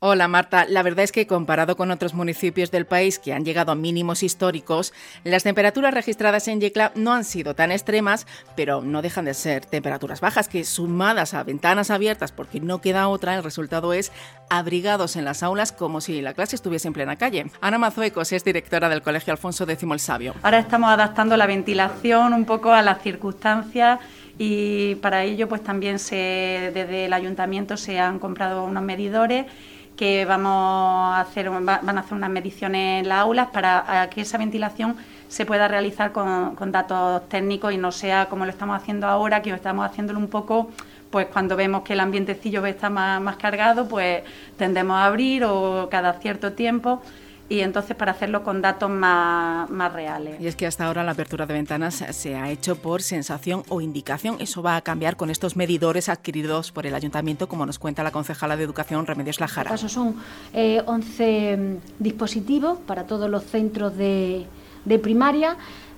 Hola Marta, la verdad es que comparado con otros municipios del país que han llegado a mínimos históricos, las temperaturas registradas en Yecla no han sido tan extremas, pero no dejan de ser temperaturas bajas que sumadas a ventanas abiertas porque no queda otra, el resultado es abrigados en las aulas como si la clase estuviese en plena calle. Ana Mazuecos es directora del Colegio Alfonso X el Sabio. Ahora estamos adaptando la ventilación un poco a las circunstancias y para ello pues también se, desde el ayuntamiento se han comprado unos medidores que vamos a hacer, van a hacer unas mediciones en las aulas para que esa ventilación se pueda realizar con, datos técnicos y no sea como lo estamos haciendo ahora, que estamos haciéndolo un poco, pues cuando vemos que el ambientecillo está más, más cargado, pues tendemos a abrir o cada cierto tiempo y entonces para hacerlo con datos más, más, reales. Y es que hasta ahora la apertura de ventanas se ha hecho por sensación o indicación. Eso va a cambiar con estos medidores adquiridos por el ayuntamiento, como nos cuenta la concejala de Educación Remedios Lajara. Este caso son 11 eh, mm, dispositivos para todos los centros de, de primaria,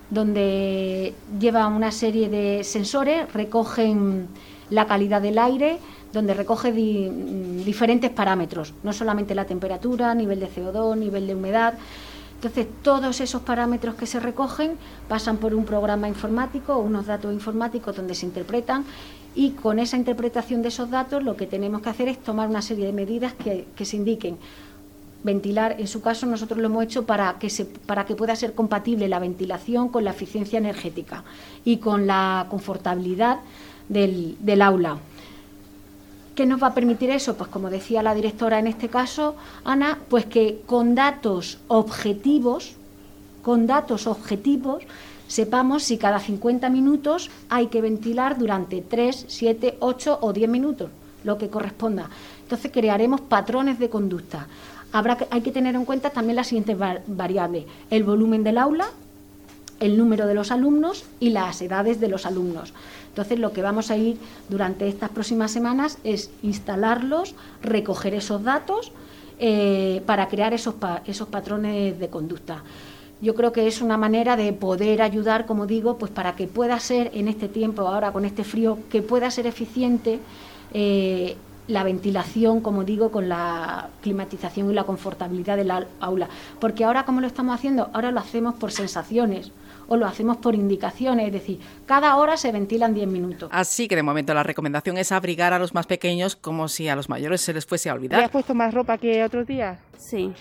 donde lleva una serie de sensores, recogen la calidad del aire, donde recoge diferentes parámetros, no solamente la temperatura, nivel de CO2, nivel de humedad. Entonces, todos esos parámetros que se recogen pasan por un programa informático, unos datos informáticos donde se interpretan y con esa interpretación de esos datos lo que tenemos que hacer es tomar una serie de medidas que, que se indiquen. Ventilar, en su caso, nosotros lo hemos hecho para que, se, para que pueda ser compatible la ventilación con la eficiencia energética y con la confortabilidad del, aula. ¿Qué nos va a permitir eso? Pues como decía la directora en este caso, Ana, pues que con datos objetivos, con datos objetivos, sepamos si cada 50 minutos hay que ventilar durante 3, 7, 8 o 10 minutos, lo que corresponda. Entonces crearemos patrones de conducta. Habrá que, hay que tener en cuenta también las siguientes variables: el volumen del aula, el número de los alumnos y las edades de los alumnos. Entonces, lo que vamos a ir durante estas próximas semanas es instalarlos, recoger esos datos eh, para crear esos, esos patrones de conducta. Yo creo que es una manera de poder ayudar, como digo, pues para que pueda ser en este tiempo, ahora con este frío, que pueda ser eficiente eh, la ventilación, como digo, con la climatización y la confortabilidad del aula. Porque ahora, como lo estamos haciendo? Ahora lo hacemos por sensaciones o lo hacemos por indicaciones, es decir, cada hora se ventilan 10 minutos. Así que de momento la recomendación es abrigar a los más pequeños como si a los mayores se les fuese a olvidar. has puesto más ropa que otros días? Sí.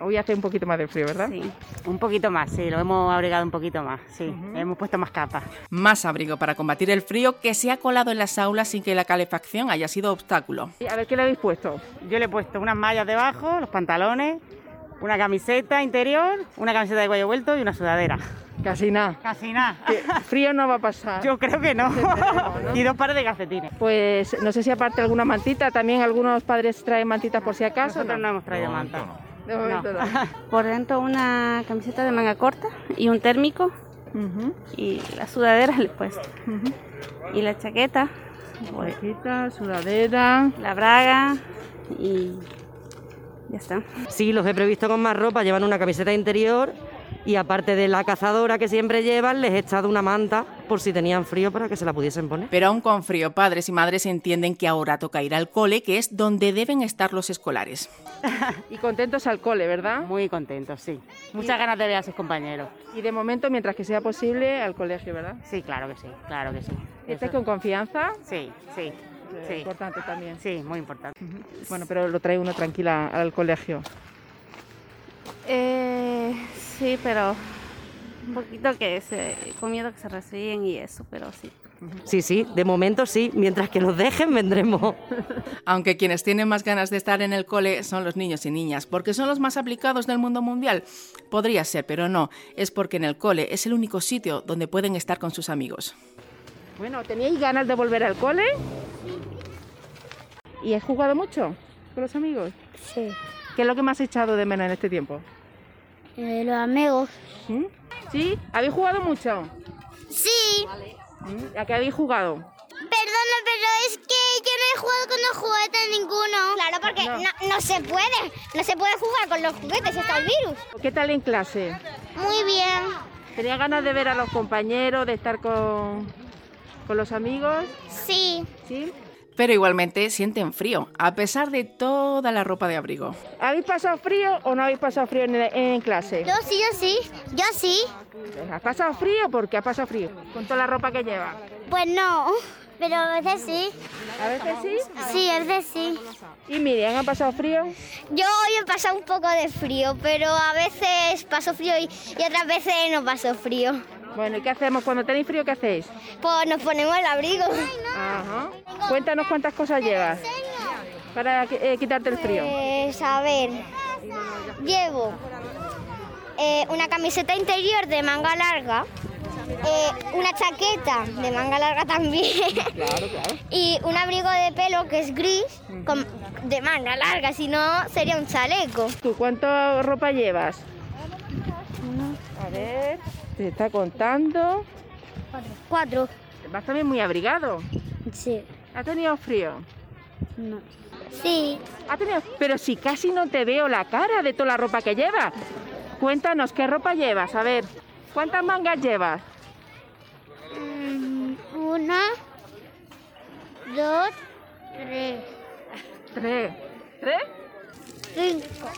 Hoy hace un poquito más de frío, ¿verdad? Sí, un poquito más, sí, lo hemos abrigado un poquito más, sí, hemos puesto más capas. Más abrigo para combatir el frío que se ha colado en las aulas sin que la calefacción haya sido obstáculo. A ver, ¿qué le habéis puesto? Yo le he puesto unas mallas debajo, los pantalones, una camiseta interior, una camiseta de cuello vuelto y una sudadera. Casi nada. Casi nada. Frío no va a pasar. Yo creo que no. y dos pares de calcetines. Pues no sé si aparte alguna mantita, también algunos padres traen mantitas por si acaso. Nosotros no, hemos traído manta. De momento no. Por dentro una camiseta de manga corta y un térmico. Y la sudadera le he puesto. Y la chaqueta. Chaqueta, sudadera. La braga y ya está. Sí, los he previsto con más ropa. Llevan una camiseta interior y aparte de la cazadora que siempre llevan, les he echado una manta por si tenían frío para que se la pudiesen poner. Pero aún con frío, padres y madres entienden que ahora toca ir al cole, que es donde deben estar los escolares. y contentos al cole, ¿verdad? Muy contentos, sí. Muchas ganas de ver a sus compañeros. Y de momento, mientras que sea posible, al colegio, ¿verdad? Sí, claro que sí, claro que sí. ¿Estás con confianza? Sí, sí. Sí. Importante también. Sí, muy importante. Bueno, pero lo trae uno tranquila al colegio. Eh, sí, pero un poquito que se, con miedo que se reciben y eso, pero sí. Sí, sí, de momento sí, mientras que nos dejen vendremos. Aunque quienes tienen más ganas de estar en el cole son los niños y niñas, porque son los más aplicados del mundo mundial. Podría ser, pero no, es porque en el cole es el único sitio donde pueden estar con sus amigos. Bueno, ¿teníais ganas de volver al cole? ¿Y has jugado mucho con los amigos? Sí. ¿Qué es lo que más has echado de menos en este tiempo? Eh, los amigos. ¿Mm? ¿Sí? ¿Habéis jugado mucho? Sí. ¿Mm? ¿A qué habéis jugado? Perdona, pero es que yo no he jugado con los juguetes ninguno. Claro, porque no. No, se puede. No se puede jugar con los juguetes, está el virus. ¿Qué tal en clase? Muy bien. ¿Tenía ganas de ver a los compañeros, de estar con, con los amigos? Sí. ¿Sí? Pero igualmente sienten frío, a pesar de toda la ropa de abrigo. ¿Habéis pasado frío o no habéis pasado frío en, clase? Yo sí, yo sí, yo sí. ¿Has pasado frío? ¿Por qué has pasado frío? Con toda la ropa que lleva. Pues no, pero a veces sí. ¿A veces sí? Sí, a veces sí. ¿Y Miriam ha pasado frío? Yo hoy he pasado un poco de frío, pero a veces paso frío y, y otras veces no paso frío. Bueno, ¿y qué hacemos cuando tenéis frío? ¿Qué hacéis? Pues nos ponemos el abrigo. Ajá. Cuéntanos cuántas cosas llevas para eh, quitarte el frío. Pues a ver, llevo eh, una camiseta interior de manga larga, eh, una chaqueta de manga larga también claro, claro. y un abrigo de pelo que es gris de manga larga, si no sería un chaleco. ¿Tú cuánta ropa llevas? Te está contando. Cuatro. ¿Vas también muy abrigado? Sí. ¿Ha tenido frío? No. Sí. ¿Ha tenido... Pero si casi no te veo la cara de toda la ropa que llevas. Cuéntanos, ¿qué ropa llevas? A ver, ¿cuántas mangas llevas? Mm, una, dos, tres. ¿Tres? ¿Tres? Cinco.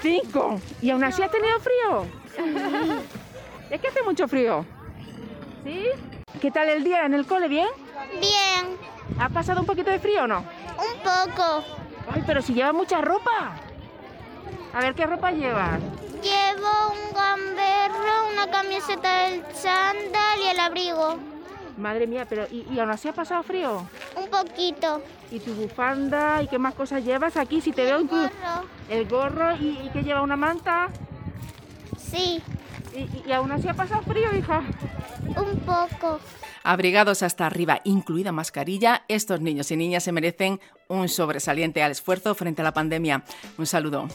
¿Cinco? ¿Y aún así has tenido frío? Es que hace mucho frío. ¿Sí? ¿Qué tal el día en el cole? ¿Bien? Bien. ¿Ha pasado un poquito de frío o no? Un poco. Ay, pero si lleva mucha ropa. A ver, ¿qué ropa llevas? Llevo un gamberro, una camiseta del chándal y el abrigo. Madre mía, pero ¿y, aún así ha pasado frío? Un poquito. ¿Y tu bufanda? ¿Y qué más cosas llevas aquí? Si te veo el gorro. El gorro y, y que lleva una manta. Sí. ¿Y, aún así ha pasado frío, hija? Un poco. Abrigados hasta arriba, incluida mascarilla, estos niños y niñas se merecen un sobresaliente al esfuerzo frente a la pandemia. Un saludo.